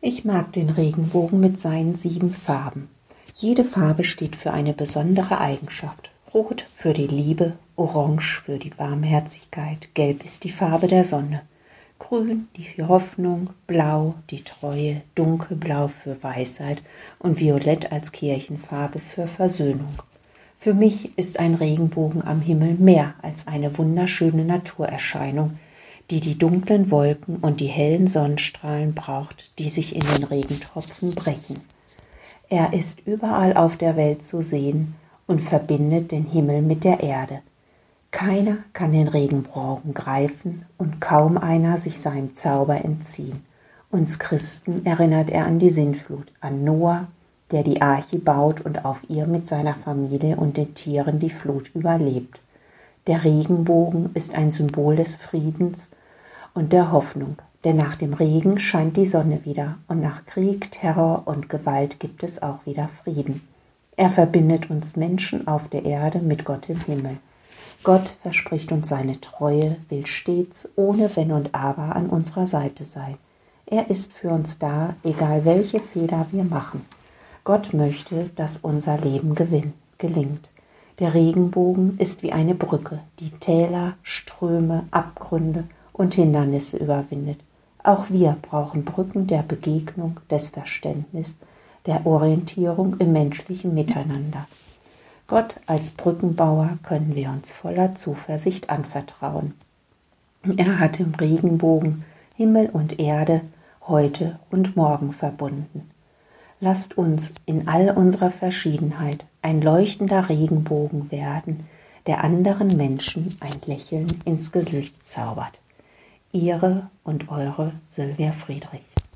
Ich mag den Regenbogen mit seinen sieben Farben. Jede Farbe steht für eine besondere Eigenschaft. Rot für die Liebe, Orange für die Warmherzigkeit, Gelb ist die Farbe der Sonne, Grün die Hoffnung, Blau die Treue, Dunkelblau für Weisheit und Violett als Kirchenfarbe für Versöhnung. Für mich ist ein Regenbogen am Himmel mehr als eine wunderschöne Naturerscheinung, die die dunklen Wolken und die hellen Sonnenstrahlen braucht, die sich in den Regentropfen brechen. Er ist überall auf der Welt zu sehen und verbindet den Himmel mit der Erde. Keiner kann den Regenbogen greifen und kaum einer sich seinem Zauber entziehen. Uns Christen erinnert er an die Sintflut, an Noah, der die Arche baut und auf ihr mit seiner Familie und den Tieren die Flut überlebt. Der Regenbogen ist ein Symbol des Friedens und der Hoffnung, denn nach dem Regen scheint die Sonne wieder und nach Krieg, Terror und Gewalt gibt es auch wieder Frieden. Er verbindet uns Menschen auf der Erde mit Gott im Himmel. Gott verspricht uns seine Treue, will stets ohne Wenn und Aber an unserer Seite sein. Er ist für uns da, egal welche Fehler wir machen. Gott möchte, dass unser Leben gewinnt, gelingt. Der Regenbogen ist wie eine Brücke, die Täler, Ströme, Abgründe und Hindernisse überwindet. Auch wir brauchen Brücken der Begegnung, des Verständnisses, der Orientierung im menschlichen Miteinander. Gott als Brückenbauer können wir uns voller Zuversicht anvertrauen. Er hat im Regenbogen Himmel und Erde heute und morgen verbunden. Lasst uns in all unserer Verschiedenheit ein leuchtender Regenbogen werden, der anderen Menschen ein Lächeln ins Gesicht zaubert. Ihre und eure Sylvia Friedrich.